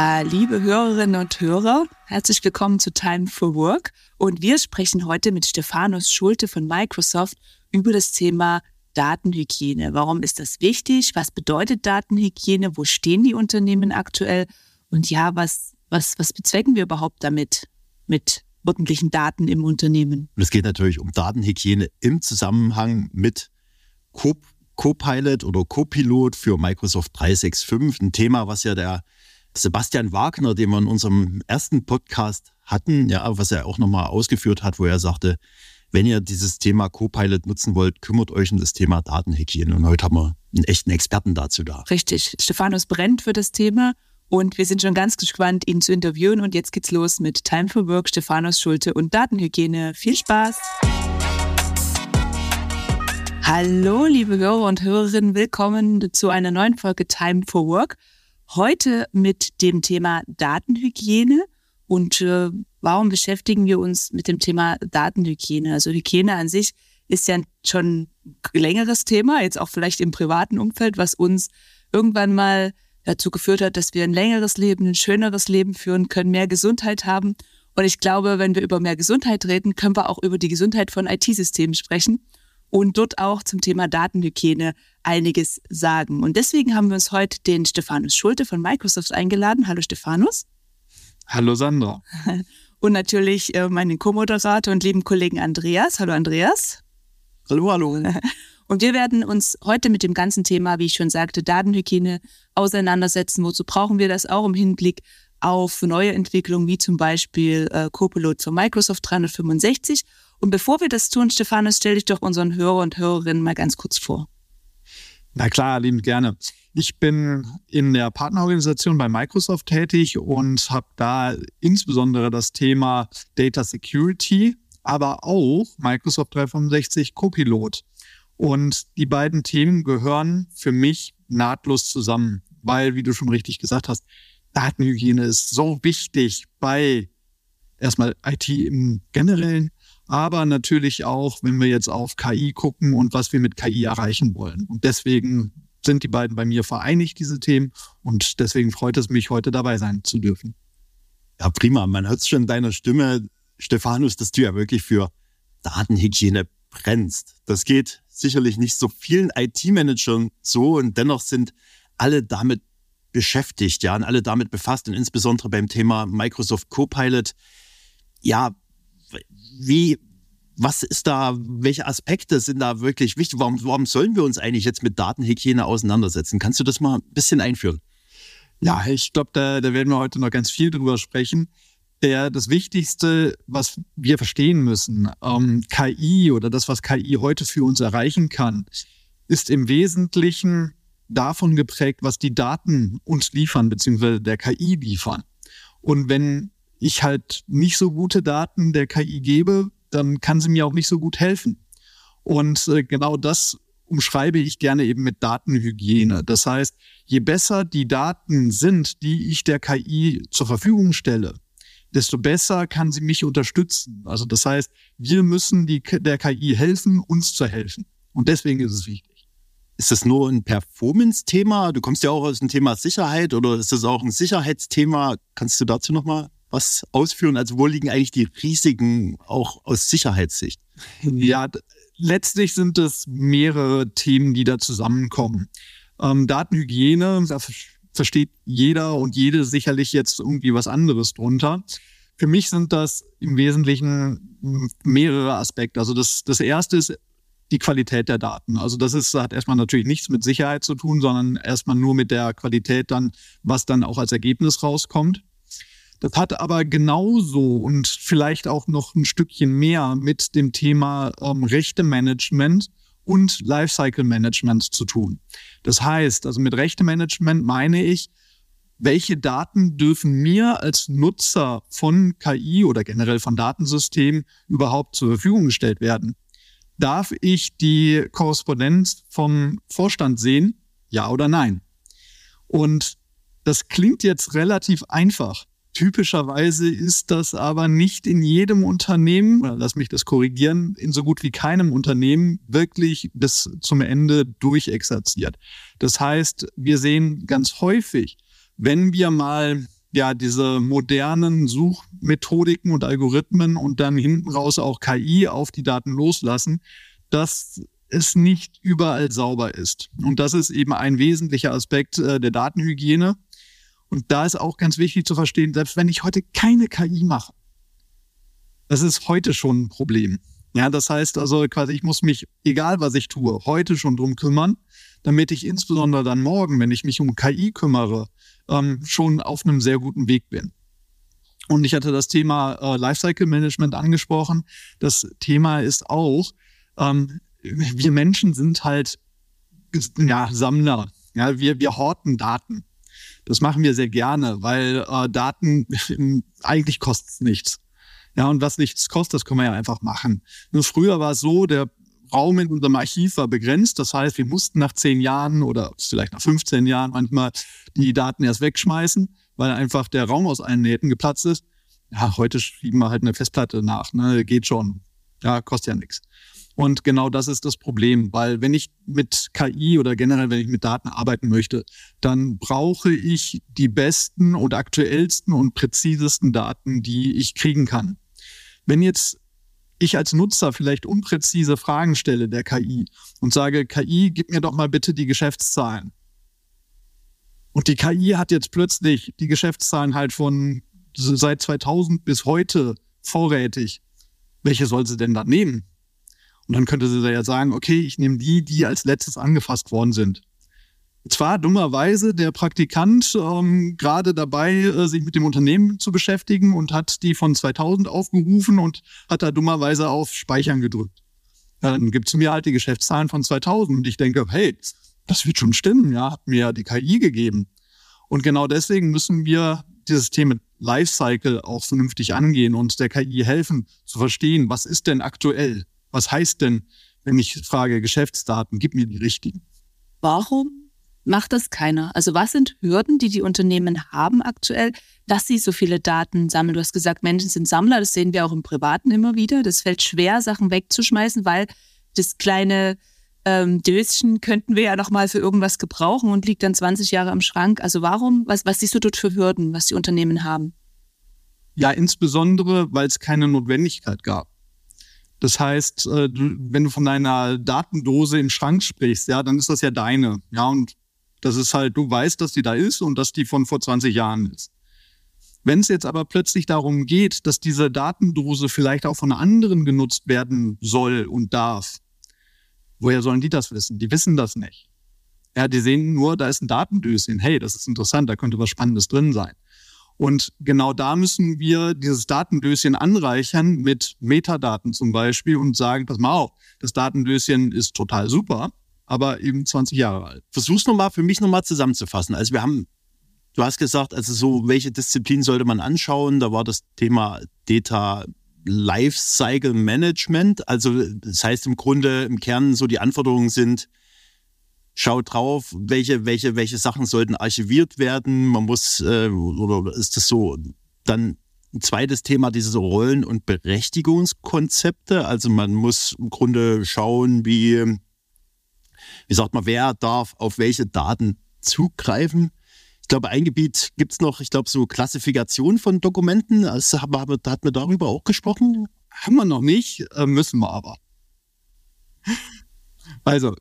Äh, liebe Hörerinnen und Hörer, herzlich willkommen zu Time for Work. Und wir sprechen heute mit Stephanus Schulte von Microsoft über das Thema Datenhygiene. Warum ist das wichtig? Was bedeutet Datenhygiene? Wo stehen die Unternehmen aktuell? Und ja, was, was, was bezwecken wir überhaupt damit, mit ordentlichen Daten im Unternehmen? Und es geht natürlich um Datenhygiene im Zusammenhang mit Copilot oder Copilot für Microsoft 365. Ein Thema, was ja der Sebastian Wagner, den wir in unserem ersten Podcast hatten, ja, was er auch nochmal ausgeführt hat, wo er sagte, wenn ihr dieses Thema Copilot nutzen wollt, kümmert euch um das Thema Datenhygiene. Und heute haben wir einen echten Experten dazu da. Richtig. Stephanus brennt für das Thema und wir sind schon ganz gespannt, ihn zu interviewen. Und jetzt geht's los mit Time for Work, Stephanus Schulte und Datenhygiene. Viel Spaß! Hallo, liebe Hörer und Hörerinnen, willkommen zu einer neuen Folge Time for Work. Heute mit dem Thema Datenhygiene und äh, warum beschäftigen wir uns mit dem Thema Datenhygiene? Also Hygiene an sich ist ja schon ein längeres Thema, jetzt auch vielleicht im privaten Umfeld, was uns irgendwann mal dazu geführt hat, dass wir ein längeres Leben, ein schöneres Leben führen können, mehr Gesundheit haben. Und ich glaube, wenn wir über mehr Gesundheit reden, können wir auch über die Gesundheit von IT-Systemen sprechen und dort auch zum Thema Datenhygiene einiges sagen. Und deswegen haben wir uns heute den Stephanus Schulte von Microsoft eingeladen. Hallo Stephanus. Hallo Sandra. Und natürlich äh, meinen Co-Moderator und lieben Kollegen Andreas. Hallo Andreas. Hallo, hallo. Und wir werden uns heute mit dem ganzen Thema, wie ich schon sagte, Datenhygiene auseinandersetzen. Wozu brauchen wir das auch im Hinblick auf neue Entwicklungen, wie zum Beispiel äh, Copilot für Microsoft 365 und bevor wir das tun, Stephanus, stell dich doch unseren Hörer und Hörerinnen mal ganz kurz vor. Na klar, liebend gerne. Ich bin in der Partnerorganisation bei Microsoft tätig und habe da insbesondere das Thema Data Security, aber auch Microsoft 365 Copilot. Und die beiden Themen gehören für mich nahtlos zusammen, weil, wie du schon richtig gesagt hast, Datenhygiene ist so wichtig bei erstmal IT im Generellen, aber natürlich auch, wenn wir jetzt auf KI gucken und was wir mit KI erreichen wollen. Und deswegen sind die beiden bei mir vereinigt, diese Themen. Und deswegen freut es mich, heute dabei sein zu dürfen. Ja, prima. Man hört es schon in deiner Stimme, Stephanus, dass du ja wirklich für Datenhygiene brennst. Das geht sicherlich nicht so vielen IT-Managern so und dennoch sind alle damit beschäftigt, ja, und alle damit befasst und insbesondere beim Thema Microsoft Copilot. Ja, wie, was ist da, welche Aspekte sind da wirklich wichtig? Warum, warum sollen wir uns eigentlich jetzt mit Datenhygiene auseinandersetzen? Kannst du das mal ein bisschen einführen? Ja, ich glaube, da, da werden wir heute noch ganz viel drüber sprechen. Der, das Wichtigste, was wir verstehen müssen, ähm, KI oder das, was KI heute für uns erreichen kann, ist im Wesentlichen davon geprägt, was die Daten uns liefern, beziehungsweise der KI liefern. Und wenn ich halt nicht so gute Daten der KI gebe, dann kann sie mir auch nicht so gut helfen. Und äh, genau das umschreibe ich gerne eben mit Datenhygiene. Das heißt, je besser die Daten sind, die ich der KI zur Verfügung stelle, desto besser kann sie mich unterstützen. Also das heißt, wir müssen die, der KI helfen, uns zu helfen. Und deswegen ist es wichtig. Ist das nur ein Performance-Thema? Du kommst ja auch aus dem Thema Sicherheit oder ist das auch ein Sicherheitsthema? Kannst du dazu nochmal was ausführen? Also wo liegen eigentlich die Risiken auch aus Sicherheitssicht? Ja, letztlich sind es mehrere Themen, die da zusammenkommen. Ähm, Datenhygiene, da versteht jeder und jede sicherlich jetzt irgendwie was anderes drunter. Für mich sind das im Wesentlichen mehrere Aspekte. Also das, das erste ist die Qualität der Daten. Also das ist, hat erstmal natürlich nichts mit Sicherheit zu tun, sondern erstmal nur mit der Qualität dann, was dann auch als Ergebnis rauskommt. Das hat aber genauso und vielleicht auch noch ein Stückchen mehr mit dem Thema ähm, Rechtemanagement und Lifecycle Management zu tun. Das heißt, also mit Rechtemanagement meine ich, welche Daten dürfen mir als Nutzer von KI oder generell von Datensystemen überhaupt zur Verfügung gestellt werden? Darf ich die Korrespondenz vom Vorstand sehen? Ja oder nein? Und das klingt jetzt relativ einfach. Typischerweise ist das aber nicht in jedem Unternehmen, lass mich das korrigieren, in so gut wie keinem Unternehmen wirklich bis zum Ende durchexerziert. Das heißt, wir sehen ganz häufig, wenn wir mal ja diese modernen Suchmethodiken und Algorithmen und dann hinten raus auch KI auf die Daten loslassen, dass es nicht überall sauber ist. Und das ist eben ein wesentlicher Aspekt äh, der Datenhygiene. Und da ist auch ganz wichtig zu verstehen, selbst wenn ich heute keine KI mache, das ist heute schon ein Problem. Ja, das heißt also quasi, ich muss mich, egal was ich tue, heute schon drum kümmern, damit ich insbesondere dann morgen, wenn ich mich um KI kümmere, ähm, schon auf einem sehr guten Weg bin. Und ich hatte das Thema äh, Lifecycle Management angesprochen. Das Thema ist auch, ähm, wir Menschen sind halt ja, Sammler. Ja, wir, wir horten Daten. Das machen wir sehr gerne, weil äh, Daten eigentlich kostet es nichts. Ja, und was nichts kostet, das können wir ja einfach machen. Nur früher war es so, der Raum in unserem Archiv war begrenzt. Das heißt, wir mussten nach zehn Jahren oder vielleicht nach 15 Jahren manchmal die Daten erst wegschmeißen, weil einfach der Raum aus allen Nähten geplatzt ist. Ja, heute schieben wir halt eine Festplatte nach. Ne? Geht schon. Ja, kostet ja nichts. Und genau das ist das Problem, weil wenn ich mit KI oder generell, wenn ich mit Daten arbeiten möchte, dann brauche ich die besten und aktuellsten und präzisesten Daten, die ich kriegen kann. Wenn jetzt ich als Nutzer vielleicht unpräzise Fragen stelle der KI und sage, KI, gib mir doch mal bitte die Geschäftszahlen. Und die KI hat jetzt plötzlich die Geschäftszahlen halt von seit 2000 bis heute vorrätig. Welche soll sie denn dann nehmen? Und dann könnte sie ja sagen, okay, ich nehme die, die als letztes angefasst worden sind. Zwar dummerweise der Praktikant ähm, gerade dabei, äh, sich mit dem Unternehmen zu beschäftigen und hat die von 2000 aufgerufen und hat da dummerweise auf Speichern gedrückt. Dann gibt's mir halt die Geschäftszahlen von 2000 und ich denke, hey, das wird schon stimmen, ja, hat mir ja die KI gegeben. Und genau deswegen müssen wir dieses Thema Lifecycle auch vernünftig angehen und der KI helfen zu verstehen, was ist denn aktuell? Was heißt denn, wenn ich frage Geschäftsdaten, gib mir die richtigen? Warum macht das keiner. Also was sind Hürden, die die Unternehmen haben aktuell, dass sie so viele Daten sammeln? Du hast gesagt, Menschen sind Sammler, das sehen wir auch im Privaten immer wieder. Das fällt schwer, Sachen wegzuschmeißen, weil das kleine ähm, Döschen könnten wir ja noch mal für irgendwas gebrauchen und liegt dann 20 Jahre im Schrank. Also warum, was, was siehst du dort für Hürden, was die Unternehmen haben? Ja, insbesondere, weil es keine Notwendigkeit gab. Das heißt, äh, wenn du von deiner Datendose im Schrank sprichst, ja, dann ist das ja deine. Ja, und das ist halt, du weißt, dass die da ist und dass die von vor 20 Jahren ist. Wenn es jetzt aber plötzlich darum geht, dass diese Datendose vielleicht auch von anderen genutzt werden soll und darf, woher sollen die das wissen? Die wissen das nicht. Ja, die sehen nur, da ist ein Datendöschen. Hey, das ist interessant, da könnte was Spannendes drin sein. Und genau da müssen wir dieses Datendöschen anreichern mit Metadaten zum Beispiel und sagen, pass mal auf, das Datendöschen ist total super, aber eben 20 Jahre alt. Versuch's nochmal für mich nochmal zusammenzufassen. Also wir haben, du hast gesagt, also so, welche Disziplin sollte man anschauen? Da war das Thema Data Lifecycle Management. Also das heißt im Grunde, im Kern so die Anforderungen sind, schaut drauf, welche, welche, welche Sachen sollten archiviert werden. Man muss, äh, oder ist das so, dann ein zweites Thema, diese Rollen- und Berechtigungskonzepte. Also man muss im Grunde schauen, wie wie sagt man, wer darf auf welche Daten zugreifen. Ich glaube, ein Gebiet gibt es noch, ich glaube, so Klassifikation von Dokumenten. Also, haben wir, hat man darüber auch gesprochen? Haben wir noch nicht, äh, müssen wir aber. Also,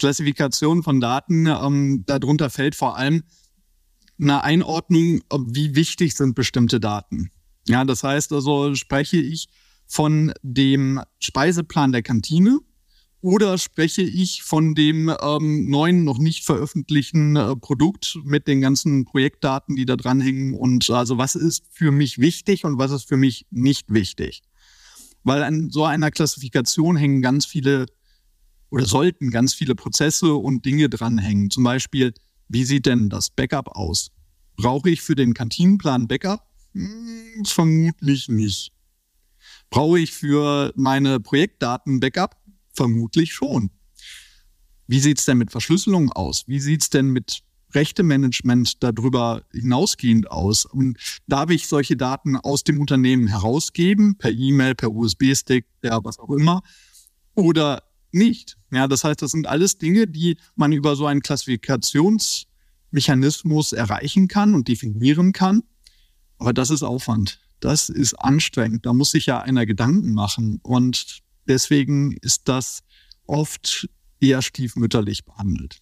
Klassifikation von Daten, ähm, darunter fällt vor allem eine Einordnung, wie wichtig sind bestimmte Daten. Ja, das heißt also, spreche ich von dem Speiseplan der Kantine, oder spreche ich von dem ähm, neuen, noch nicht veröffentlichten äh, Produkt mit den ganzen Projektdaten, die da dranhängen? Und also was ist für mich wichtig und was ist für mich nicht wichtig? Weil an so einer Klassifikation hängen ganz viele oder sollten ganz viele Prozesse und Dinge dranhängen. Zum Beispiel, wie sieht denn das Backup aus? Brauche ich für den Kantinenplan Backup? Hm, vermutlich nicht. Brauche ich für meine Projektdaten Backup? Vermutlich schon. Wie sieht's denn mit Verschlüsselung aus? Wie sieht's denn mit Rechtemanagement darüber hinausgehend aus? Und darf ich solche Daten aus dem Unternehmen herausgeben, per E-Mail, per USB-Stick, ja, was auch immer, oder nicht? Ja, das heißt, das sind alles Dinge, die man über so einen Klassifikationsprozess Mechanismus erreichen kann und definieren kann. Aber das ist Aufwand. Das ist anstrengend. Da muss sich ja einer Gedanken machen. Und deswegen ist das oft eher stiefmütterlich behandelt.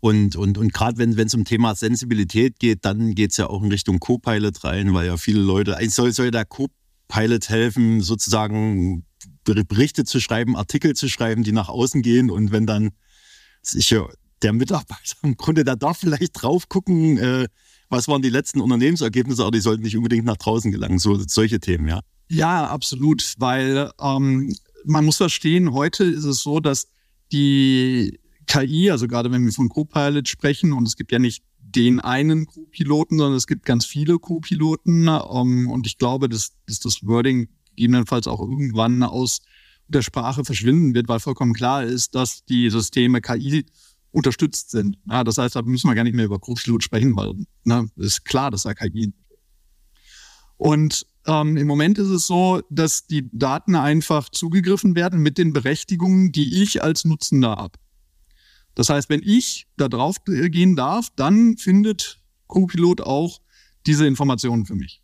Und, und, und gerade wenn es um Thema Sensibilität geht, dann geht es ja auch in Richtung Co-Pilot rein, weil ja viele Leute, eigentlich soll, soll der Co-Pilot helfen, sozusagen Berichte zu schreiben, Artikel zu schreiben, die nach außen gehen. Und wenn dann sicher der Mitarbeiter im Grunde, der darf vielleicht drauf gucken, äh, was waren die letzten Unternehmensergebnisse, aber die sollten nicht unbedingt nach draußen gelangen. So solche Themen, ja. Ja, absolut, weil ähm, man muss verstehen, heute ist es so, dass die KI, also gerade wenn wir von Co-Pilot sprechen, und es gibt ja nicht den einen Co-Piloten, sondern es gibt ganz viele Co-Piloten. Ähm, und ich glaube, dass, dass das Wording gegebenenfalls auch irgendwann aus der Sprache verschwinden wird, weil vollkommen klar ist, dass die Systeme KI unterstützt sind. Ja, das heißt, da müssen wir gar nicht mehr über Co-Pilot sprechen, weil ne, ist klar, dass da KI. Und ähm, im Moment ist es so, dass die Daten einfach zugegriffen werden mit den Berechtigungen, die ich als Nutzender habe. Das heißt, wenn ich da drauf gehen darf, dann findet Copilot auch diese Informationen für mich.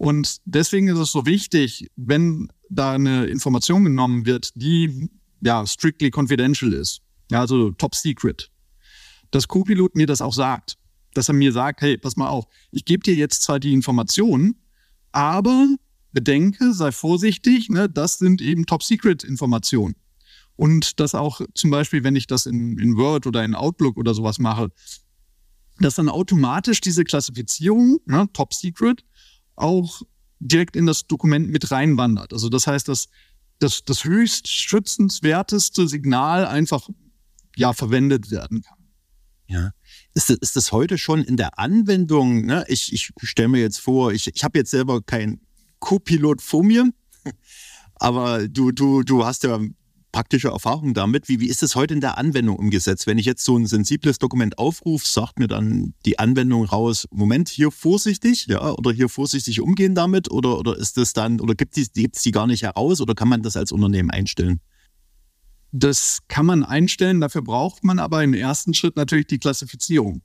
Und deswegen ist es so wichtig, wenn da eine Information genommen wird, die ja strictly confidential ist, ja, also top secret, dass Copilot mir das auch sagt, dass er mir sagt, hey, pass mal auf, ich gebe dir jetzt zwar die Informationen, aber bedenke, sei vorsichtig, ne, das sind eben top secret Informationen. Und das auch zum Beispiel, wenn ich das in, in Word oder in Outlook oder sowas mache, dass dann automatisch diese Klassifizierung, ne, Top Secret, auch direkt in das Dokument mit reinwandert. Also das heißt, dass das, das höchst schützenswerteste Signal einfach ja verwendet werden kann. Ja. Ist das, ist das heute schon in der Anwendung? Ne? Ich, ich stelle mir jetzt vor, ich, ich habe jetzt selber keinen Co-Pilot vor mir, aber du, du, du hast ja praktische Erfahrung damit. Wie, wie ist es heute in der Anwendung umgesetzt? Wenn ich jetzt so ein sensibles Dokument aufrufe, sagt mir dann die Anwendung raus, Moment, hier vorsichtig, ja, oder hier vorsichtig umgehen damit, oder, oder ist das dann, oder gibt es die, die gar nicht heraus, oder kann man das als Unternehmen einstellen? Das kann man einstellen, dafür braucht man aber im ersten Schritt natürlich die Klassifizierung.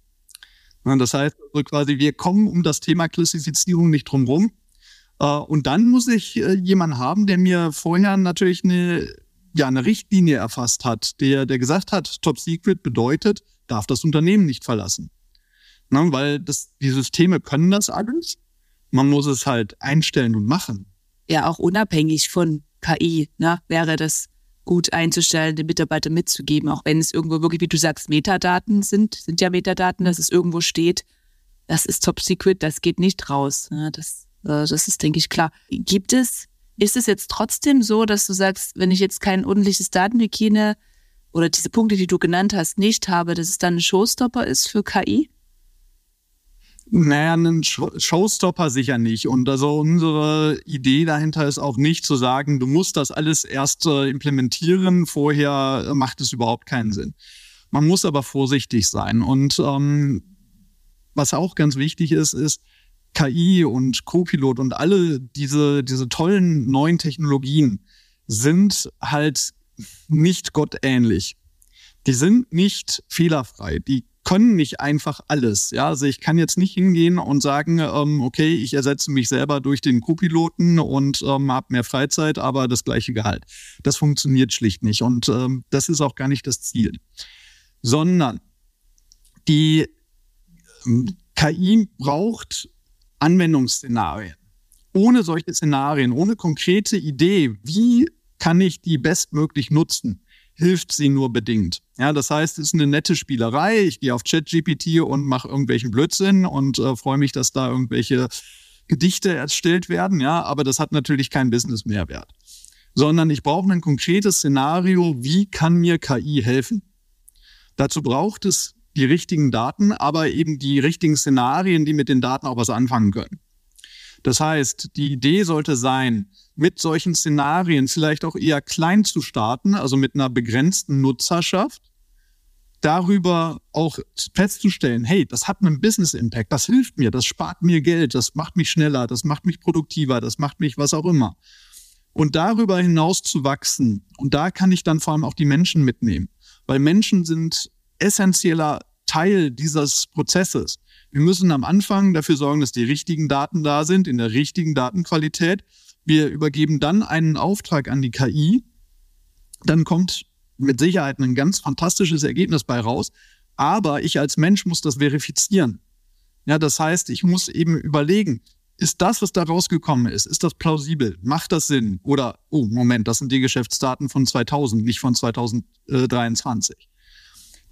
Das heißt also quasi, wir kommen um das Thema Klassifizierung nicht drum rum. Äh, und dann muss ich äh, jemanden haben, der mir vorher natürlich eine ja eine Richtlinie erfasst hat, der, der gesagt hat, Top Secret bedeutet, darf das Unternehmen nicht verlassen. Na, weil das, die Systeme können das alles. Man muss es halt einstellen und machen. Ja, auch unabhängig von KI, ne, wäre das gut einzustellen, den Mitarbeiter mitzugeben, auch wenn es irgendwo wirklich, wie du sagst, Metadaten sind, sind ja Metadaten, dass es irgendwo steht, das ist Top Secret, das geht nicht raus. Ja, das, äh, das ist, denke ich, klar. Gibt es ist es jetzt trotzdem so, dass du sagst, wenn ich jetzt kein ordentliches Datenhygiene oder diese Punkte, die du genannt hast, nicht habe, dass es dann ein Showstopper ist für KI? Naja, ein Showstopper sicher nicht. Und also unsere Idee dahinter ist auch nicht zu sagen, du musst das alles erst äh, implementieren, vorher macht es überhaupt keinen Sinn. Man muss aber vorsichtig sein. Und ähm, was auch ganz wichtig ist, ist, KI und Copilot und alle diese, diese tollen neuen Technologien sind halt nicht gottähnlich. Die sind nicht fehlerfrei. Die können nicht einfach alles. Ja, also ich kann jetzt nicht hingehen und sagen, ähm, okay, ich ersetze mich selber durch den Co-Piloten und ähm, habe mehr Freizeit, aber das gleiche Gehalt. Das funktioniert schlicht nicht und ähm, das ist auch gar nicht das Ziel, sondern die ähm, KI braucht Anwendungsszenarien. Ohne solche Szenarien, ohne konkrete Idee, wie kann ich die bestmöglich nutzen, hilft sie nur bedingt. Ja, das heißt, es ist eine nette Spielerei. Ich gehe auf ChatGPT und mache irgendwelchen Blödsinn und äh, freue mich, dass da irgendwelche Gedichte erstellt werden. Ja, aber das hat natürlich keinen Business-Mehrwert. Sondern ich brauche ein konkretes Szenario. Wie kann mir KI helfen? Dazu braucht es die richtigen Daten, aber eben die richtigen Szenarien, die mit den Daten auch was anfangen können. Das heißt, die Idee sollte sein, mit solchen Szenarien vielleicht auch eher klein zu starten, also mit einer begrenzten Nutzerschaft, darüber auch festzustellen, hey, das hat einen Business Impact, das hilft mir, das spart mir Geld, das macht mich schneller, das macht mich produktiver, das macht mich was auch immer. Und darüber hinaus zu wachsen, und da kann ich dann vor allem auch die Menschen mitnehmen, weil Menschen sind essentieller Teil dieses Prozesses. Wir müssen am Anfang dafür sorgen, dass die richtigen Daten da sind, in der richtigen Datenqualität. Wir übergeben dann einen Auftrag an die KI. Dann kommt mit Sicherheit ein ganz fantastisches Ergebnis bei raus. Aber ich als Mensch muss das verifizieren. Ja, das heißt, ich muss eben überlegen, ist das, was da rausgekommen ist, ist das plausibel? Macht das Sinn? Oder, oh, Moment, das sind die Geschäftsdaten von 2000, nicht von 2023.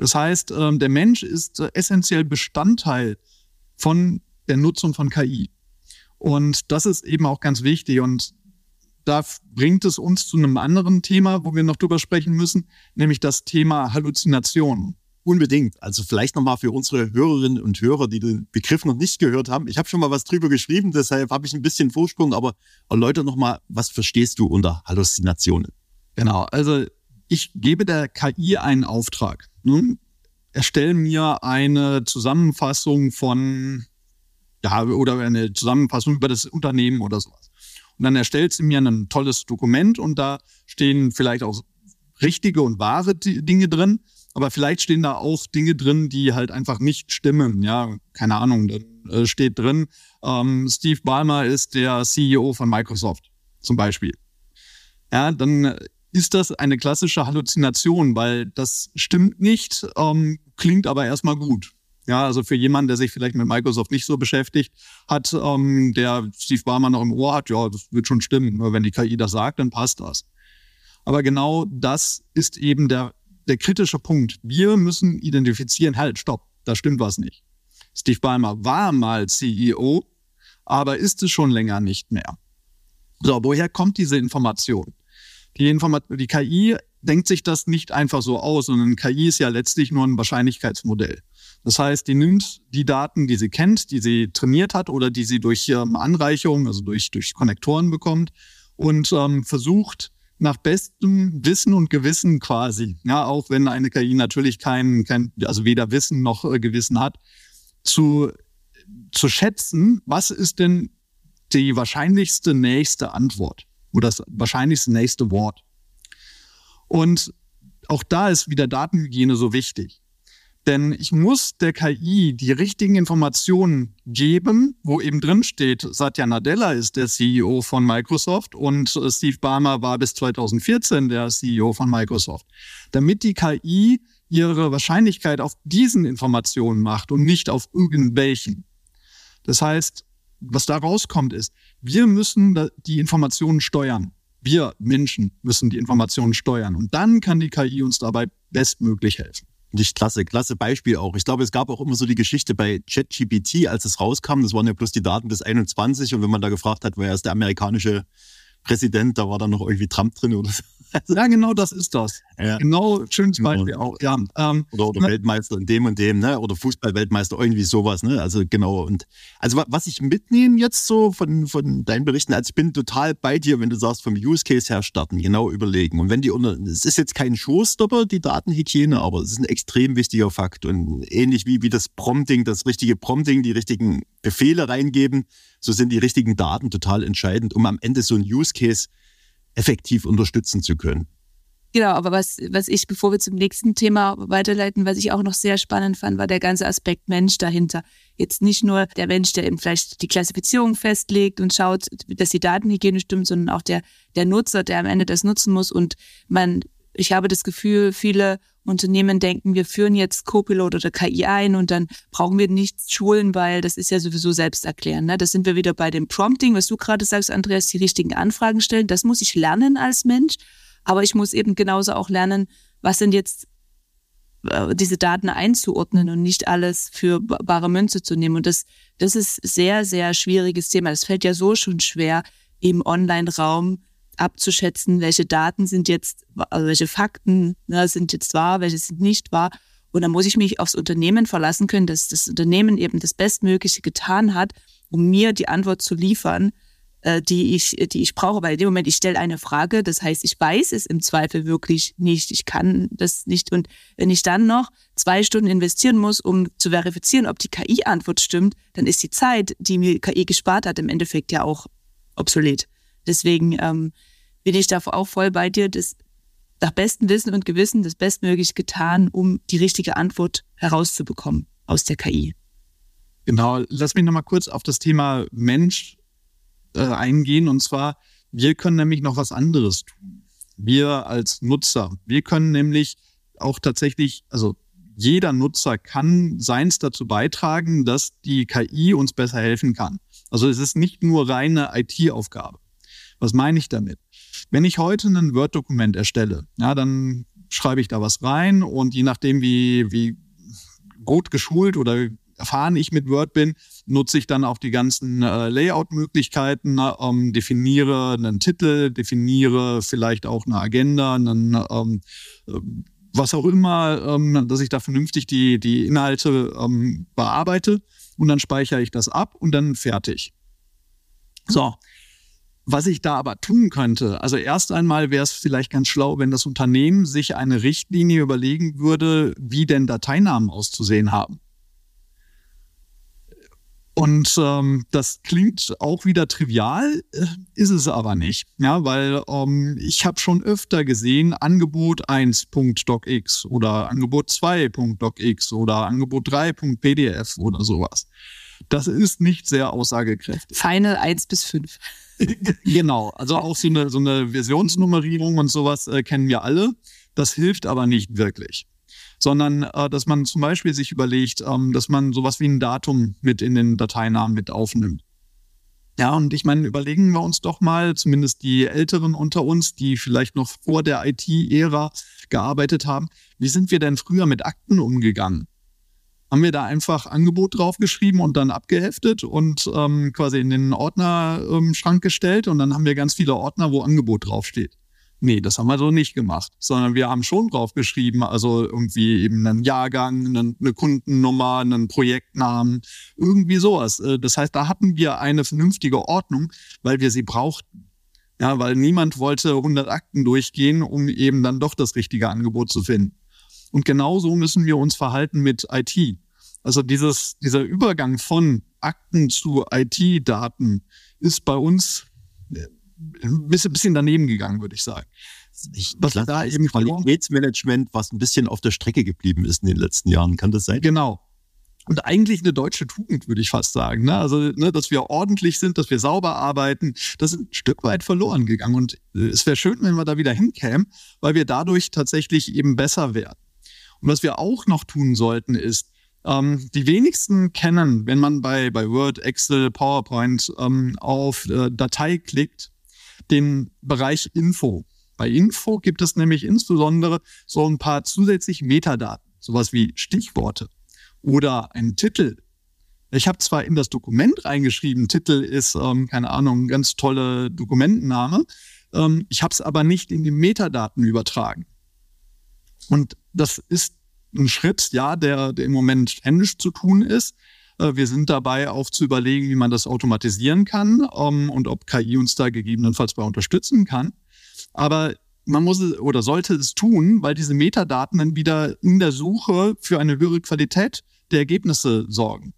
Das heißt, ähm, der Mensch ist äh, essentiell Bestandteil von der Nutzung von KI. Und das ist eben auch ganz wichtig. Und da bringt es uns zu einem anderen Thema, wo wir noch drüber sprechen müssen, nämlich das Thema Halluzination. Unbedingt. Also vielleicht nochmal für unsere Hörerinnen und Hörer, die den Begriff noch nicht gehört haben. Ich habe schon mal was drüber geschrieben, deshalb habe ich ein bisschen Vorsprung, aber erläutere nochmal, was verstehst du unter Halluzinationen? Genau, also ich gebe der KI einen Auftrag. Nun, erstell mir eine Zusammenfassung von, ja, oder eine Zusammenfassung über das Unternehmen oder sowas. Und dann erstellt sie mir ein tolles Dokument und da stehen vielleicht auch richtige und wahre Dinge drin. Aber vielleicht stehen da auch Dinge drin, die halt einfach nicht stimmen. Ja, keine Ahnung. Da äh, steht drin, ähm, Steve Ballmer ist der CEO von Microsoft zum Beispiel. Ja, dann ist das eine klassische Halluzination, weil das stimmt nicht, ähm, klingt aber erstmal gut. Ja, also für jemanden, der sich vielleicht mit Microsoft nicht so beschäftigt hat, ähm, der Steve Ballmer noch im Ohr hat, ja, das wird schon stimmen. Wenn die KI das sagt, dann passt das. Aber genau das ist eben der der kritische Punkt. Wir müssen identifizieren, halt, stopp, da stimmt was nicht. Steve Ballmer war mal CEO, aber ist es schon länger nicht mehr. So, woher kommt diese Information? Die, Informat die KI denkt sich das nicht einfach so aus, sondern KI ist ja letztlich nur ein Wahrscheinlichkeitsmodell. Das heißt, die nimmt die Daten, die sie kennt, die sie trainiert hat oder die sie durch ähm, Anreicherung, also durch, durch Konnektoren bekommt und ähm, versucht, nach bestem Wissen und Gewissen quasi, ja, auch wenn eine KI natürlich kein, kein also weder Wissen noch äh, Gewissen hat, zu, zu schätzen, was ist denn die wahrscheinlichste nächste Antwort oder das wahrscheinlichste nächste Wort. Und auch da ist wieder Datenhygiene so wichtig. Denn ich muss der KI die richtigen Informationen geben, wo eben drin steht, Satya Nadella ist der CEO von Microsoft und äh, Steve Ballmer war bis 2014 der CEO von Microsoft. Damit die KI ihre Wahrscheinlichkeit auf diesen Informationen macht und nicht auf irgendwelchen. Das heißt, was da rauskommt ist, wir müssen die Informationen steuern. Wir Menschen müssen die Informationen steuern. Und dann kann die KI uns dabei bestmöglich helfen. Nicht klasse, klasse Beispiel auch. Ich glaube, es gab auch immer so die Geschichte bei ChatGPT, als es rauskam, das waren ja bloß die Daten bis 21 und wenn man da gefragt hat, wer ist der amerikanische Präsident, da war dann noch irgendwie Trump drin oder so. Ja, genau das ist das. Ja. Genau, schönes genau. Beispiel auch. Ja, ähm, oder, oder ne? Weltmeister in dem und dem, ne? Oder Fußballweltmeister, irgendwie sowas, ne? Also genau. Und also was ich mitnehme jetzt so von, von deinen Berichten, also ich bin total bei dir, wenn du sagst, vom Use Case her starten, genau überlegen. Und wenn die unter, es ist jetzt kein Showstopper, die Datenhygiene, aber es ist ein extrem wichtiger Fakt. Und ähnlich wie, wie das Prompting, das richtige Prompting, die richtigen Befehle reingeben, so sind die richtigen Daten total entscheidend, um am Ende so ein Use Case effektiv unterstützen zu können. Genau, aber was, was ich, bevor wir zum nächsten Thema weiterleiten, was ich auch noch sehr spannend fand, war der ganze Aspekt Mensch dahinter. Jetzt nicht nur der Mensch, der eben vielleicht die Klassifizierung festlegt und schaut, dass die Datenhygiene stimmt, sondern auch der, der Nutzer, der am Ende das nutzen muss. Und man, ich habe das Gefühl, viele Unternehmen denken, wir führen jetzt Copilot oder KI ein und dann brauchen wir nichts schulen, weil das ist ja sowieso selbst erklären. Ne? Das sind wir wieder bei dem Prompting, was du gerade sagst, Andreas, die richtigen Anfragen stellen. Das muss ich lernen als Mensch, aber ich muss eben genauso auch lernen, was sind jetzt äh, diese Daten einzuordnen und nicht alles für bare Münze zu nehmen. Und das, das ist sehr, sehr schwieriges Thema. Das fällt ja so schon schwer im Online-Raum abzuschätzen, welche Daten sind jetzt, also welche Fakten ne, sind jetzt wahr, welche sind nicht wahr. Und dann muss ich mich aufs Unternehmen verlassen können, dass das Unternehmen eben das Bestmögliche getan hat, um mir die Antwort zu liefern, äh, die ich, die ich brauche. Weil in dem Moment, ich stelle eine Frage, das heißt, ich weiß es im Zweifel wirklich nicht. Ich kann das nicht. Und wenn ich dann noch zwei Stunden investieren muss, um zu verifizieren, ob die KI-Antwort stimmt, dann ist die Zeit, die mir KI gespart hat, im Endeffekt ja auch obsolet. Deswegen ähm, bin ich da auch voll bei dir. Das, nach bestem Wissen und Gewissen das Bestmögliche getan, um die richtige Antwort herauszubekommen aus der KI. Genau, lass mich nochmal kurz auf das Thema Mensch äh, eingehen. Und zwar, wir können nämlich noch was anderes tun. Wir als Nutzer, wir können nämlich auch tatsächlich, also jeder Nutzer kann seins dazu beitragen, dass die KI uns besser helfen kann. Also es ist nicht nur reine IT-Aufgabe. Was meine ich damit? Wenn ich heute ein Word-Dokument erstelle, ja, dann schreibe ich da was rein und je nachdem, wie, wie gut geschult oder erfahren ich mit Word bin, nutze ich dann auch die ganzen äh, Layout-Möglichkeiten, ähm, definiere einen Titel, definiere vielleicht auch eine Agenda, einen, ähm, äh, was auch immer, ähm, dass ich da vernünftig die, die Inhalte ähm, bearbeite und dann speichere ich das ab und dann fertig. So, was ich da aber tun könnte, also erst einmal wäre es vielleicht ganz schlau, wenn das Unternehmen sich eine Richtlinie überlegen würde, wie denn Dateinamen auszusehen haben. Und ähm, das klingt auch wieder trivial, äh, ist es aber nicht. Ja, weil ähm, ich habe schon öfter gesehen, Angebot 1.docx oder Angebot 2.docx oder Angebot 3.pdf oder sowas. Das ist nicht sehr aussagekräftig. Final 1 bis 5. genau, also auch so eine, so eine Versionsnummerierung und sowas äh, kennen wir alle. Das hilft aber nicht wirklich. Sondern, äh, dass man zum Beispiel sich überlegt, ähm, dass man sowas wie ein Datum mit in den Dateinamen mit aufnimmt. Ja, und ich meine, überlegen wir uns doch mal, zumindest die Älteren unter uns, die vielleicht noch vor der IT-Ära gearbeitet haben, wie sind wir denn früher mit Akten umgegangen? Haben wir da einfach Angebot draufgeschrieben und dann abgeheftet und ähm, quasi in den Ordnerschrank ähm, gestellt und dann haben wir ganz viele Ordner, wo Angebot draufsteht. Nee, das haben wir so nicht gemacht, sondern wir haben schon draufgeschrieben, also irgendwie eben einen Jahrgang, eine, eine Kundennummer, einen Projektnamen, irgendwie sowas. Äh, das heißt, da hatten wir eine vernünftige Ordnung, weil wir sie brauchten. Ja, weil niemand wollte 100 Akten durchgehen, um eben dann doch das richtige Angebot zu finden. Und genauso müssen wir uns verhalten mit IT. Also dieses, dieser Übergang von Akten zu IT-Daten ist bei uns äh, ein bisschen, daneben gegangen, würde ich sagen. Ich, was da eben Qualitätsmanagement, was ein bisschen auf der Strecke geblieben ist in den letzten Jahren, kann das sein? Genau. Und eigentlich eine deutsche Tugend, würde ich fast sagen. Ne? Also, ne, dass wir ordentlich sind, dass wir sauber arbeiten, das ist ein Stück weit verloren gegangen. Und äh, es wäre schön, wenn wir da wieder hinkämen, weil wir dadurch tatsächlich eben besser werden. Und was wir auch noch tun sollten, ist, ähm, die wenigsten kennen, wenn man bei, bei Word, Excel, PowerPoint ähm, auf äh, Datei klickt, den Bereich Info. Bei Info gibt es nämlich insbesondere so ein paar zusätzliche Metadaten, sowas wie Stichworte oder ein Titel. Ich habe zwar in das Dokument reingeschrieben, Titel ist, ähm, keine Ahnung, ein ganz tolle Dokumentenname, ähm, ich habe es aber nicht in die Metadaten übertragen. Und das ist ein Schritt, ja, der, der im Moment händisch zu tun ist. Äh, wir sind dabei auch zu überlegen, wie man das automatisieren kann um, ähm, und ob KI uns da gegebenenfalls bei unterstützen kann. Aber man muss es oder sollte es tun, weil diese Metadaten dann wieder in der Suche für eine höhere Qualität der Ergebnisse sorgen.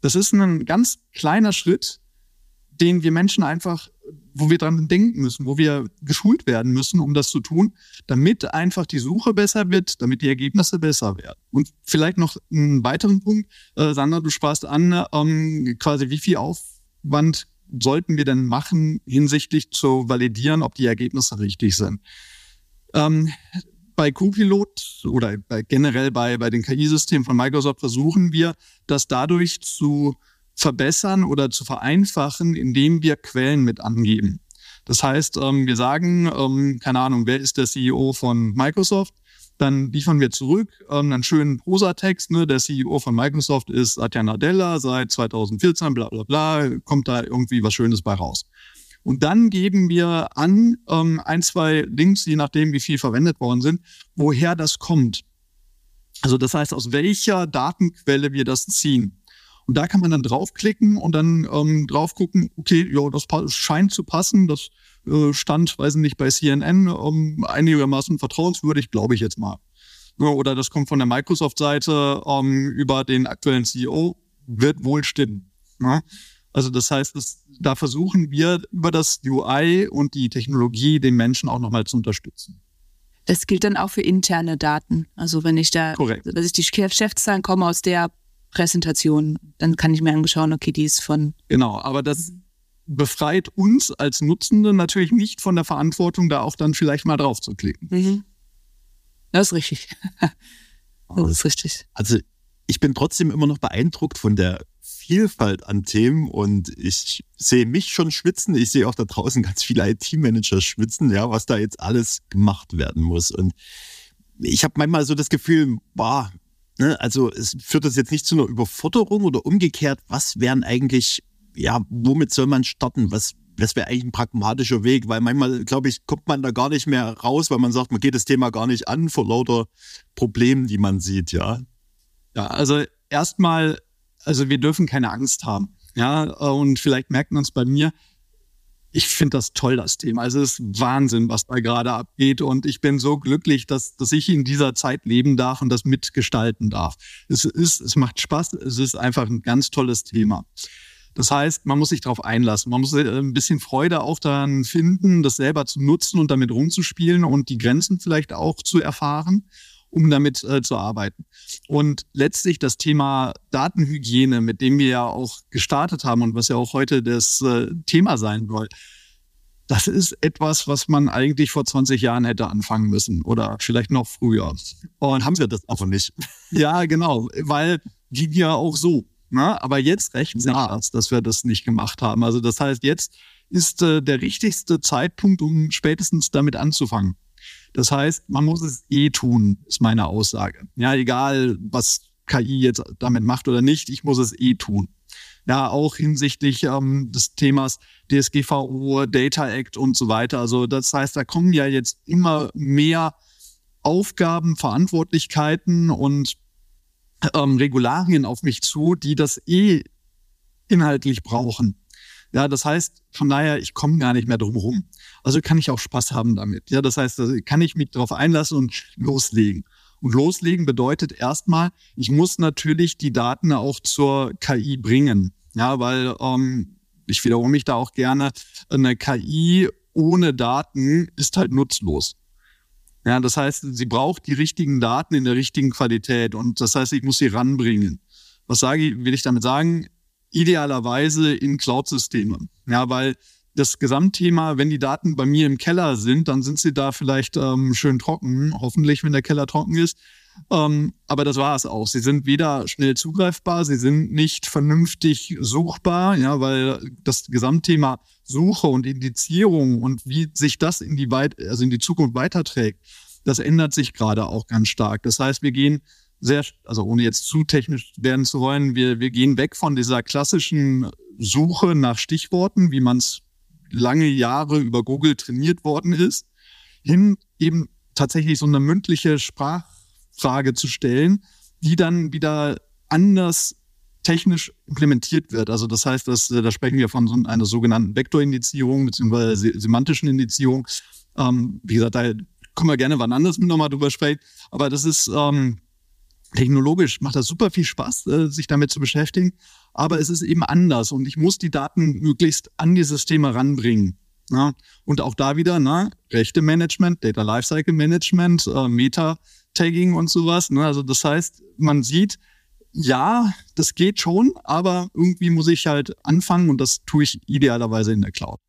Das ist ein ganz kleiner Schritt, den wir Menschen einfach wo wir dran denken müssen, wo wir geschult werden müssen, um das zu tun, damit einfach die Suche besser wird, damit die Ergebnisse besser werden. Und vielleicht noch einen weiteren Punkt, äh, Sandra, du sprachst an, ähm, quasi wie viel Aufwand sollten wir denn machen hinsichtlich zu validieren, ob die Ergebnisse richtig sind. Ähm, bei Copilot oder bei, generell bei, bei den KI-Systemen von Microsoft versuchen wir, das dadurch zu verbessern oder zu vereinfachen, indem wir Quellen mit angeben. Das heißt, ähm, wir sagen, ähm, keine Ahnung, wer ist der CEO von Microsoft? Dann liefern wir zurück ähm, einen schönen Prosatext. Ne? Der CEO von Microsoft ist Satya Nadella seit 2014, bla bla bla, kommt da irgendwie was Schönes bei raus. Und dann geben wir an ein, zwei Links, je nachdem, wie viel verwendet worden sind, woher das kommt. Also das heißt, aus welcher Datenquelle wir das ziehen. Und da kann man dann draufklicken und dann ähm, drauf gucken, okay, ja, das scheint zu passen, das äh, stand, weiß nicht, bei CNN ähm, einigermaßen vertrauenswürdig, glaube ich jetzt mal. Ja, oder das kommt von der Microsoft-Seite ähm, über den aktuellen CEO, wird wohl stimmen. Ja? Also das heißt, das, da versuchen wir über das UI und die Technologie den Menschen auch nochmal zu unterstützen. Das gilt dann auch für interne Daten. Also wenn ich da, Korrekt. wenn ich die Geschäftszahlen kommen aus der Präsentation, dann kann ich mir anschauen, okay, die ist von. Genau, aber das befreit uns als Nutzende natürlich nicht von der Verantwortung, da auch dann vielleicht mal drauf zu klicken. Mhm. Das ist richtig. das ist richtig. Also ich bin trotzdem immer noch beeindruckt von der Vielfalt an Themen und ich sehe mich schon schwitzen. Ich sehe auch da draußen ganz viele IT-Manager schwitzen, ja, was da jetzt alles gemacht werden muss. Und ich habe manchmal so das Gefühl, boah, ne, also es führt das jetzt nicht zu einer Überforderung oder umgekehrt, was wären eigentlich, ja, womit soll man starten? Was, das wäre eigentlich ein pragmatischer Weg, weil manchmal, glaube ich, kommt man da gar nicht mehr raus, weil man sagt, man geht das Thema gar nicht an vor lauter Problemen, die man sieht, ja. Ja, also erstmal, also wir dürfen keine Angst haben. Ja, und vielleicht merkt man es bei mir, ich finde das toll, das Thema. Also es ist Wahnsinn, was da gerade abgeht. Und ich bin so glücklich, dass, dass ich in dieser Zeit leben darf und das mitgestalten darf. Es ist, es macht Spaß. Es ist einfach ein ganz tolles Thema. Das heißt, man muss sich darauf einlassen. Man muss äh, ein bisschen Freude auch daran finden, das selber zu nutzen und damit rumzuspielen und die Grenzen vielleicht auch zu erfahren um damit äh, zu arbeiten. Und letztlich das Thema Datenhygiene, mit dem wir ja auch gestartet haben und was ja auch heute das äh, Thema sein soll, das ist etwas, was man eigentlich vor 20 Jahren hätte anfangen müssen oder vielleicht noch früher. Und haben wir das aber nicht. Ja, genau, weil ging ja auch so. Ne? Aber jetzt recht nah, dass wir das nicht gemacht haben. Also das heißt, jetzt ist äh, der richtigste Zeitpunkt, um spätestens damit anzufangen. Das heißt, man muss es eh tun, ist meine Aussage. Ja, egal, was KI jetzt damit macht oder nicht, ich muss es eh tun. Ja, auch hinsichtlich ähm, des Themas DSGVO, Data Act und so weiter. Also das heißt, da kommen ja jetzt immer mehr Aufgaben, Verantwortlichkeiten und ähm, Regularien auf mich zu, die das eh inhaltlich brauchen. Ja, das heißt, von daher, ich komme gar nicht mehr drum rum. Also kann ich auch Spaß haben damit. Ja, das heißt, kann ich mich darauf einlassen und loslegen. Und loslegen bedeutet erstmal, ich muss natürlich die Daten auch zur KI bringen. Ja, weil ähm, ich wiederhole mich da auch gerne, eine KI ohne Daten ist halt nutzlos. Ja, das heißt, sie braucht die richtigen Daten in der richtigen Qualität und das heißt, ich muss sie ranbringen. Was sage ich, will ich damit sagen? Idealerweise in Cloud-Systeme. Ja, weil das Gesamtthema, wenn die Daten bei mir im Keller sind, dann sind sie da vielleicht ähm, schön trocken, hoffentlich, wenn der Keller trocken ist. Ähm, aber das war es auch. Sie sind weder schnell zugreifbar, sie sind nicht vernünftig suchbar, ja, weil das Gesamtthema Suche und Indizierung und wie sich das in die weit, also in die Zukunft weiterträgt, das ändert sich gerade auch ganz stark. Das heißt, wir gehen sehr, also ohne jetzt zu technisch werden zu wollen, wir, wir gehen weg von dieser klassischen Suche nach Stichworten, wie man es lange Jahre über Google trainiert worden ist, hin eben tatsächlich so eine mündliche Sprachfrage zu stellen, die dann wieder anders technisch implementiert wird. Also das heißt, dass, da sprechen wir von einer sogenannten Vektorindizierung bzw. semantischen Indizierung. Ähm, wie gesagt, da können wir gerne wann anders nochmal drüber sprechen. Aber das ist ähm, technologisch macht das super viel Spaß, äh, sich damit zu beschäftigen. Aber es ist eben anders und ich muss die Daten möglichst an die Systeme ranbringen. Ja? Und auch da wieder, na, Rechte Management, Data Lifecycle Management, äh, Meta-Tagging und sowas. Ne? Also das heißt, man sieht, ja, das geht schon, aber irgendwie muss ich halt anfangen und das tue ich idealerweise in der Cloud.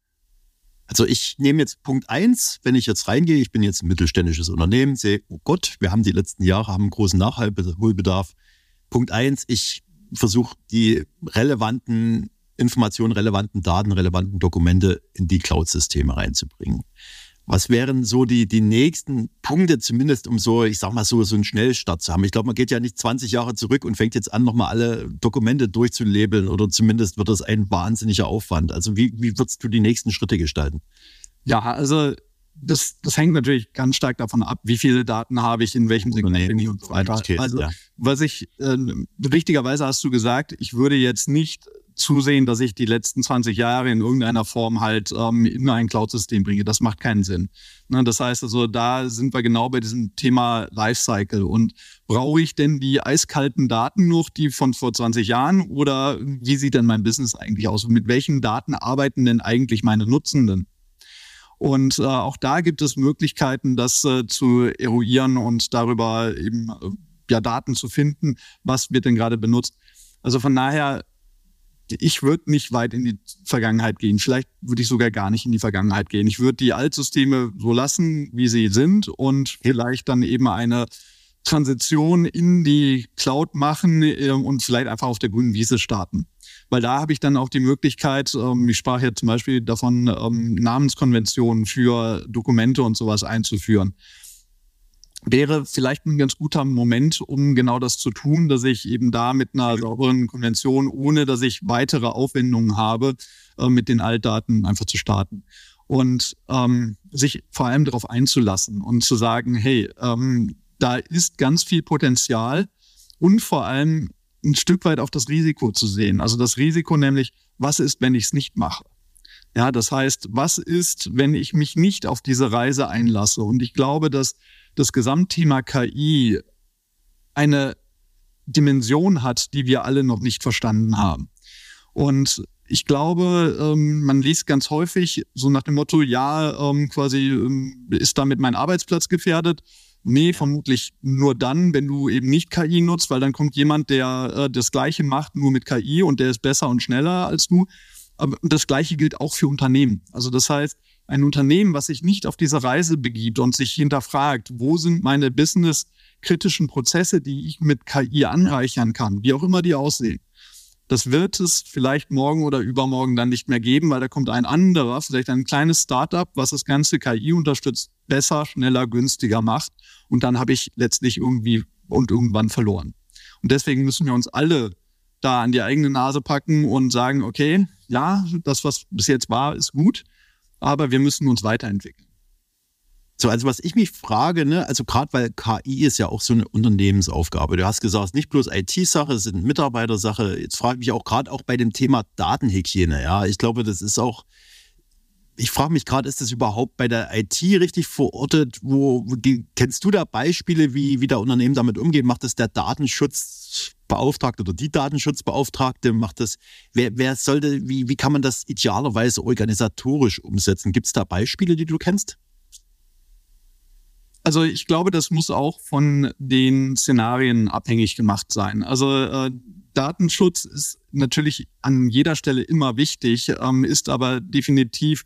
Also ich nehme jetzt Punkt eins, wenn ich jetzt reingehe, ich bin jetzt ein mittelständisches Unternehmen, sehe, oh Gott, wir haben die letzten Jahre haben einen großen Nachholbedarf. Punkt eins, ich versuche die relevanten Informationen, relevanten Daten, relevanten Dokumente in die Cloud-Systeme reinzubringen. Was wären so die, die nächsten Punkte, zumindest um so, ich sag mal so, so einen Schnellstart zu haben? Ich glaube, man geht ja nicht 20 Jahre zurück und fängt jetzt an, nochmal alle Dokumente durchzulabeln oder zumindest wird das ein wahnsinniger Aufwand. Also wie, wie würdest du die nächsten Schritte gestalten? Ja, also das, das hängt natürlich ganz stark davon ab, wie viele Daten habe ich, in welchem Segment bin ich und so weiter. Also, was ich, äh, richtigerweise hast du gesagt, ich würde jetzt nicht zusehen, dass ich die letzten 20 Jahre in irgendeiner Form halt ähm, in ein Cloud-System bringe. Das macht keinen Sinn. Ne, das heißt also, da sind wir genau bei diesem Thema Lifecycle. Und brauche ich denn die eiskalten Daten noch, die von vor 20 Jahren? Oder wie sieht denn mein Business eigentlich aus? Mit welchen Daten arbeiten denn eigentlich meine Nutzenden? Und äh, auch da gibt es Möglichkeiten, das äh, zu eruieren und darüber eben äh, ja, Daten zu finden, was wird denn gerade benutzt. Also von daher, ich würde nicht weit in die Vergangenheit gehen. Vielleicht würde ich sogar gar nicht in die Vergangenheit gehen. Ich würde die Altsysteme so lassen, wie sie sind und vielleicht dann eben eine Transition in die Cloud machen äh, und vielleicht einfach auf der grünen Wiese starten. Weil da habe ich dann auch die Möglichkeit, ähm, ich sprach ja zum Beispiel davon, ähm, Namenskonventionen für Dokumente und sowas einzuführen wäre vielleicht ein ganz guter Moment, um genau das zu tun, dass ich eben da mit einer sauberen Konvention, ohne dass ich weitere Aufwendungen habe, äh, mit den Altdaten einfach zu starten. Und ähm, sich vor allem darauf einzulassen und zu sagen, hey, ähm, da ist ganz viel Potenzial und vor allem ein Stück weit auf das Risiko zu sehen. Also das Risiko nämlich, was ist, wenn ich es nicht mache? Ja, das heißt, was ist, wenn ich mich nicht auf diese Reise einlasse? Und ich glaube, dass das Gesamtthema KI eine Dimension hat, die wir alle noch nicht verstanden haben. Und ich glaube, ähm, man liest ganz häufig so nach dem Motto, ja, ähm, quasi ähm, ist damit mein Arbeitsplatz gefährdet. Nee, vermutlich nur dann, wenn du eben nicht KI nutzt, weil dann kommt jemand, der äh, das Gleiche macht, nur mit KI und der ist besser und schneller als du. Das Gleiche gilt auch für Unternehmen. Also das heißt, ein Unternehmen, was sich nicht auf diese Reise begibt und sich hinterfragt, wo sind meine business-kritischen Prozesse, die ich mit KI anreichern kann, wie auch immer die aussehen. Das wird es vielleicht morgen oder übermorgen dann nicht mehr geben, weil da kommt ein anderer, vielleicht ein kleines Startup, was das ganze KI unterstützt, besser, schneller, günstiger macht. Und dann habe ich letztlich irgendwie und irgendwann verloren. Und deswegen müssen wir uns alle da an die eigene Nase packen und sagen, okay, ja, das, was bis jetzt war, ist gut aber wir müssen uns weiterentwickeln. So, also was ich mich frage, ne, also gerade weil KI ist ja auch so eine Unternehmensaufgabe. Du hast gesagt, es ist nicht bloß IT-Sache, es ist eine Mitarbeitersache. Jetzt frage ich mich auch gerade auch bei dem Thema Datenhygiene, ja. Ich glaube, das ist auch, ich frage mich gerade, ist das überhaupt bei der IT richtig verortet? Wo, wo kennst du da Beispiele, wie, wie der Unternehmen damit umgehen? Macht das der Datenschutz Beauftragte oder die Datenschutzbeauftragte macht das. Wer, wer sollte, wie, wie kann man das idealerweise organisatorisch umsetzen? Gibt es da Beispiele, die du kennst? Also ich glaube, das muss auch von den Szenarien abhängig gemacht sein. Also äh, Datenschutz ist natürlich an jeder Stelle immer wichtig, ähm, ist aber definitiv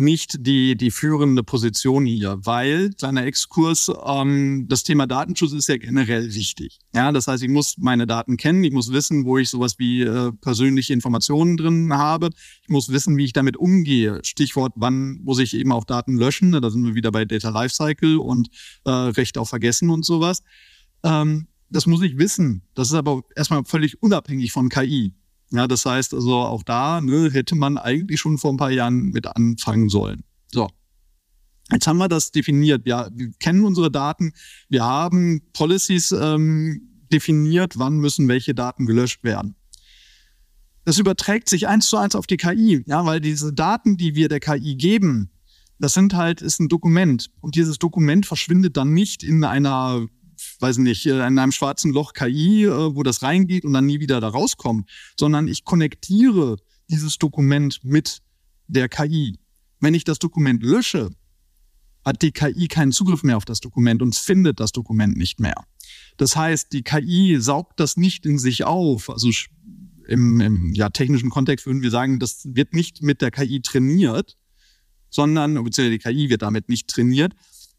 nicht die, die führende Position hier, weil, kleiner Exkurs, ähm, das Thema Datenschutz ist ja generell wichtig. Ja, das heißt, ich muss meine Daten kennen, ich muss wissen, wo ich sowas wie äh, persönliche Informationen drin habe, ich muss wissen, wie ich damit umgehe. Stichwort, wann muss ich eben auch Daten löschen, da sind wir wieder bei Data Lifecycle und äh, Recht auf Vergessen und sowas. Ähm, das muss ich wissen. Das ist aber erstmal völlig unabhängig von KI. Ja, das heißt also auch da ne, hätte man eigentlich schon vor ein paar Jahren mit anfangen sollen. So. Jetzt haben wir das definiert. Ja, wir kennen unsere Daten. Wir haben Policies ähm, definiert, wann müssen welche Daten gelöscht werden. Das überträgt sich eins zu eins auf die KI, ja, weil diese Daten, die wir der KI geben, das sind halt, ist ein Dokument. Und dieses Dokument verschwindet dann nicht in einer weiß nicht, äh, in einem schwarzen Loch KI, äh, wo das reingeht und dann nie wieder da rauskommt, sondern ich konnektiere dieses Dokument mit der KI. Wenn ich das Dokument lösche, hat die KI keinen Zugriff mehr auf das Dokument und findet das Dokument nicht mehr. Das heißt, die KI saugt das nicht in sich auf. Also im, im ja, technischen Kontext würden wir sagen, das wird nicht mit der KI trainiert, sondern, beziehungsweise die KI wird damit nicht trainiert,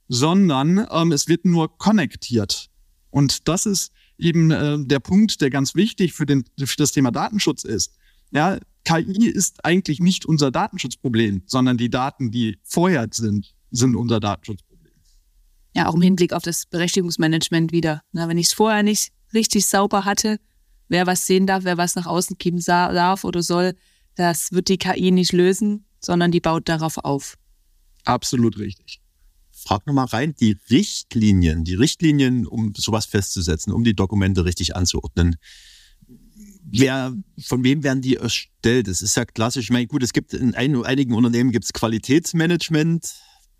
sondern ähm, es wird nur konnektiert. Und das ist eben äh, der Punkt, der ganz wichtig für, den, für das Thema Datenschutz ist. Ja, KI ist eigentlich nicht unser Datenschutzproblem, sondern die Daten, die vorher sind, sind unser Datenschutzproblem. Ja, auch im Hinblick auf das Berechtigungsmanagement wieder. Na, wenn ich es vorher nicht richtig sauber hatte, wer was sehen darf, wer was nach außen geben darf oder soll, das wird die KI nicht lösen, sondern die baut darauf auf. Absolut richtig frag nochmal rein, die Richtlinien, die Richtlinien, um sowas festzusetzen, um die Dokumente richtig anzuordnen. Wer, von wem werden die erstellt? Das ist ja klassisch. Ich meine, gut, es gibt in einigen Unternehmen gibt es Qualitätsmanagement,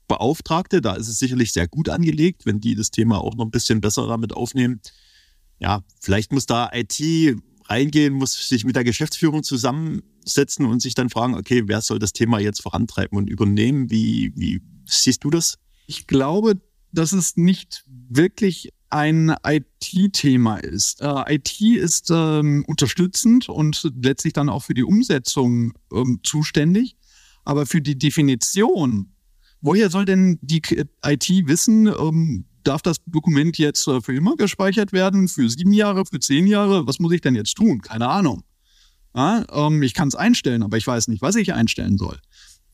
Beauftragte, da ist es sicherlich sehr gut angelegt, wenn die das Thema auch noch ein bisschen besser damit aufnehmen. Ja, vielleicht muss da IT reingehen, muss sich mit der Geschäftsführung zusammen setzen und sich dann fragen, okay, wer soll das Thema jetzt vorantreiben und übernehmen? Wie, wie siehst du das? Ich glaube, dass es nicht wirklich ein IT-Thema ist. Äh, IT ist ähm, unterstützend und letztlich dann auch für die Umsetzung ähm, zuständig. Aber für die Definition, woher soll denn die IT wissen, ähm, darf das Dokument jetzt äh, für immer gespeichert werden, für sieben Jahre, für zehn Jahre? Was muss ich denn jetzt tun? Keine Ahnung. Ja, ähm, ich kann es einstellen, aber ich weiß nicht, was ich einstellen soll.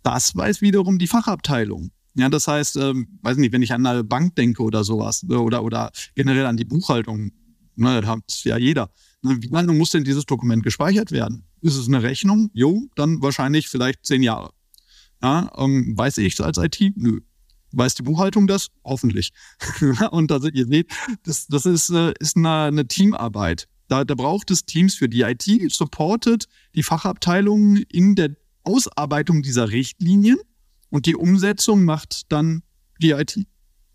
Das weiß wiederum die Fachabteilung. Ja, das heißt, ähm, weiß nicht, wenn ich an eine Bank denke oder sowas äh, oder, oder generell an die Buchhaltung, ne, das hat ja jeder. Ne, wie lange muss denn dieses Dokument gespeichert werden? Ist es eine Rechnung? Jo, dann wahrscheinlich vielleicht zehn Jahre. Ja, ähm, weiß ich als IT? Nö. Weiß die Buchhaltung das? Hoffentlich. und also ihr seht, das, das ist, äh, ist eine, eine Teamarbeit. Da, da braucht es Teams für die IT, supportet die Fachabteilungen in der Ausarbeitung dieser Richtlinien und die Umsetzung macht dann die IT.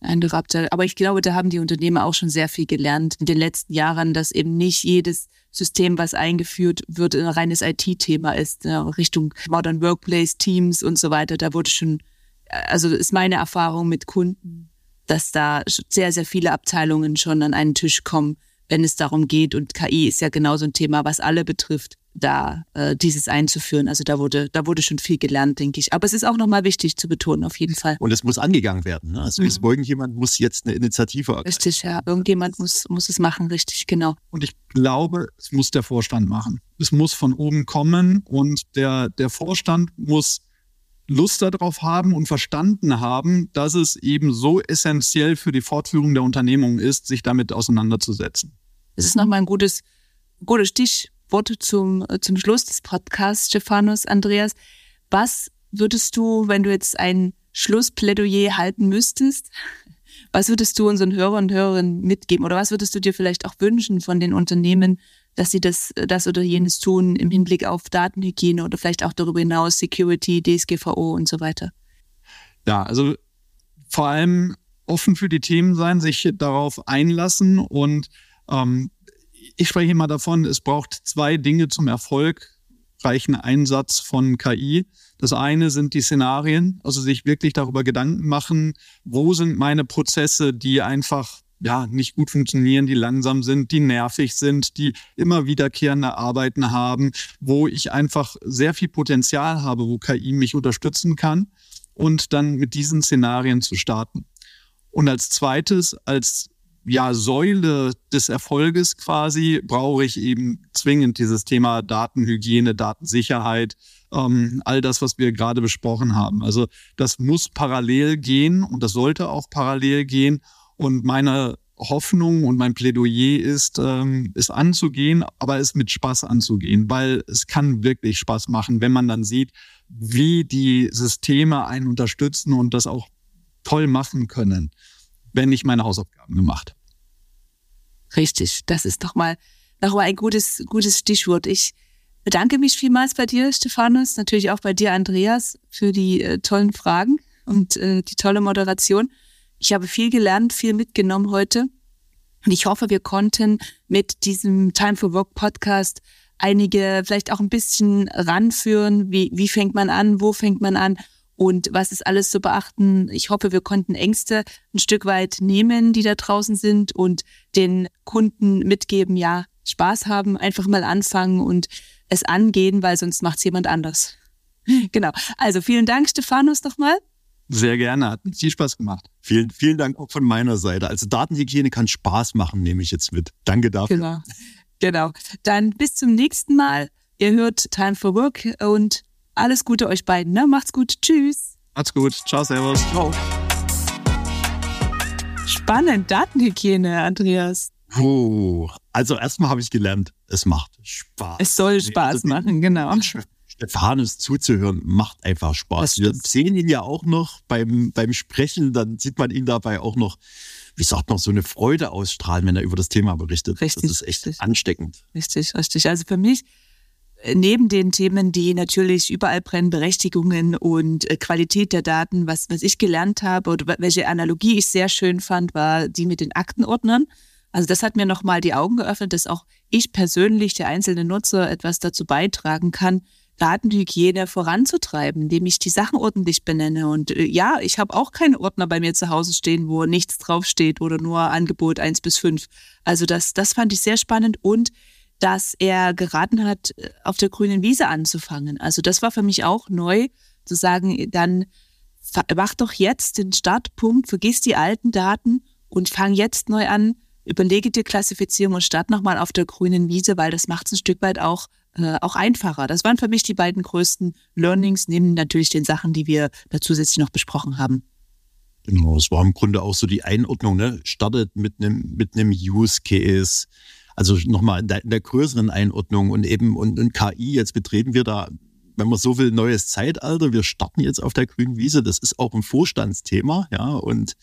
Andere Abteilung. Aber ich glaube, da haben die Unternehmer auch schon sehr viel gelernt in den letzten Jahren, dass eben nicht jedes System, was eingeführt wird, ein reines IT-Thema ist, Richtung Modern Workplace, Teams und so weiter. Da wurde schon, also ist meine Erfahrung mit Kunden, dass da sehr, sehr viele Abteilungen schon an einen Tisch kommen, wenn es darum geht. Und KI ist ja genauso ein Thema, was alle betrifft, da äh, dieses einzuführen. Also da wurde, da wurde schon viel gelernt, denke ich. Aber es ist auch nochmal wichtig zu betonen, auf jeden Fall. Und es muss angegangen werden. Ne? Also mhm. irgendjemand muss jetzt eine Initiative ergreifen. Richtig, ja. Irgendjemand muss, muss es machen, richtig, genau. Und ich glaube, es muss der Vorstand machen. Es muss von oben kommen und der, der Vorstand muss Lust darauf haben und verstanden haben, dass es eben so essentiell für die Fortführung der Unternehmung ist, sich damit auseinanderzusetzen. Das ist nochmal ein gutes, gutes Stichwort zum, zum Schluss des Podcasts, Stephanus, Andreas. Was würdest du, wenn du jetzt ein Schlussplädoyer halten müsstest, was würdest du unseren Hörern und Hörerinnen mitgeben? Oder was würdest du dir vielleicht auch wünschen von den Unternehmen, dass sie das, das oder jenes tun im Hinblick auf Datenhygiene oder vielleicht auch darüber hinaus Security, DSGVO und so weiter? Ja, also vor allem offen für die Themen sein, sich darauf einlassen und ähm, ich spreche immer davon, es braucht zwei Dinge zum erfolgreichen Einsatz von KI. Das eine sind die Szenarien, also sich wirklich darüber Gedanken machen, wo sind meine Prozesse, die einfach ja, nicht gut funktionieren, die langsam sind, die nervig sind, die immer wiederkehrende Arbeiten haben, wo ich einfach sehr viel Potenzial habe, wo KI mich unterstützen kann und dann mit diesen Szenarien zu starten. Und als zweites, als ja, Säule des Erfolges quasi brauche ich eben zwingend dieses Thema Datenhygiene, Datensicherheit, ähm, all das, was wir gerade besprochen haben. Also das muss parallel gehen und das sollte auch parallel gehen. Und meine Hoffnung und mein Plädoyer ist, ähm, es anzugehen, aber es mit Spaß anzugehen, weil es kann wirklich Spaß machen, wenn man dann sieht, wie die Systeme einen unterstützen und das auch toll machen können wenn ich meine Hausaufgaben gemacht. Richtig, das ist doch mal noch mal ein gutes, gutes Stichwort. Ich bedanke mich vielmals bei dir, Stephanus, natürlich auch bei dir, Andreas, für die äh, tollen Fragen und äh, die tolle Moderation. Ich habe viel gelernt, viel mitgenommen heute. Und ich hoffe, wir konnten mit diesem Time for Work Podcast einige vielleicht auch ein bisschen ranführen. Wie, wie fängt man an? Wo fängt man an? Und was ist alles zu beachten. Ich hoffe, wir konnten Ängste ein Stück weit nehmen, die da draußen sind und den Kunden mitgeben, ja, Spaß haben, einfach mal anfangen und es angehen, weil sonst macht es jemand anders. Genau. Also vielen Dank, Stephanus, nochmal. Sehr gerne, hat viel Spaß gemacht. Vielen, vielen Dank auch von meiner Seite. Also Datenhygiene kann Spaß machen, nehme ich jetzt mit. Danke dafür. Genau. Genau. Dann bis zum nächsten Mal. Ihr hört Time for Work und alles Gute euch beiden. Ne? Macht's gut. Tschüss. Macht's gut. Ciao, Servus. Ciao. Spannend. Datenhygiene, Andreas. Oh, also erstmal habe ich gelernt, es macht Spaß. Es soll Spaß also, machen, genau. Stephanus zuzuhören macht einfach Spaß. Wir sehen ihn ja auch noch beim, beim Sprechen, dann sieht man ihn dabei auch noch, wie sagt man, so eine Freude ausstrahlen, wenn er über das Thema berichtet. Richtig, das ist echt richtig. ansteckend. Richtig, richtig. Also für mich neben den Themen, die natürlich überall brennen, Berechtigungen und äh, Qualität der Daten, was, was ich gelernt habe oder welche Analogie ich sehr schön fand, war die mit den Aktenordnern. Also das hat mir nochmal die Augen geöffnet, dass auch ich persönlich, der einzelne Nutzer, etwas dazu beitragen kann, Datenhygiene voranzutreiben, indem ich die Sachen ordentlich benenne. Und äh, ja, ich habe auch keinen Ordner bei mir zu Hause stehen, wo nichts draufsteht oder nur Angebot 1 bis 5. Also das, das fand ich sehr spannend und dass er geraten hat, äh, auf der grünen Wiese anzufangen. Also das war für mich auch neu, zu sagen, dann mach doch jetzt den Startpunkt, vergiss die alten Daten und fang jetzt neu an, überlege dir Klassifizierung und start nochmal auf der grünen Wiese, weil das macht es ein Stück weit auch, äh, auch einfacher. Das waren für mich die beiden größten Learnings, neben natürlich den Sachen, die wir da zusätzlich noch besprochen haben. Genau, es war im Grunde auch so die Einordnung, ne? Startet mit einem mit einem Use Case, also nochmal in der, größeren Einordnung und eben und, und KI, jetzt betreten wir da wenn man so will, neues Zeitalter. Wir starten jetzt auf der grünen Wiese. Das ist auch ein Vorstandsthema, ja. Und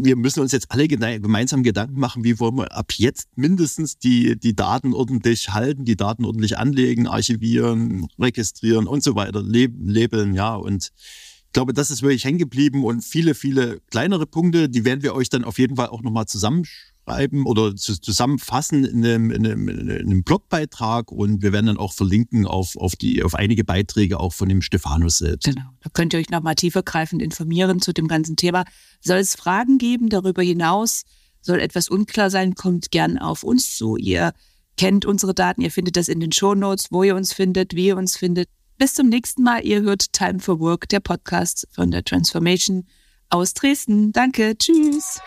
wir müssen uns jetzt alle gemeinsam Gedanken machen, wie wollen wir ab jetzt mindestens die, die Daten ordentlich halten, die Daten ordentlich anlegen, archivieren, registrieren und so weiter, labeln, ja. Und ich glaube, das ist wirklich hängen geblieben und viele, viele kleinere Punkte, die werden wir euch dann auf jeden Fall auch nochmal zusammenschreiben schreiben oder zusammenfassen in einem, in, einem, in einem, Blogbeitrag und wir werden dann auch verlinken auf, auf, die, auf einige Beiträge auch von dem Stephanus selbst. Genau, da könnt ihr euch nochmal tiefergreifend informieren zu dem ganzen Thema. Soll es Fragen geben darüber hinaus? Soll etwas unklar sein? Kommt gern auf uns zu. Ihr kennt unsere Daten, ihr findet das in den Show Notes, wo ihr uns findet, wie ihr uns findet. Bis zum nächsten Mal. Ihr hört Time for Work, der Podcast von der Transformation aus Dresden. Danke. Tschüss.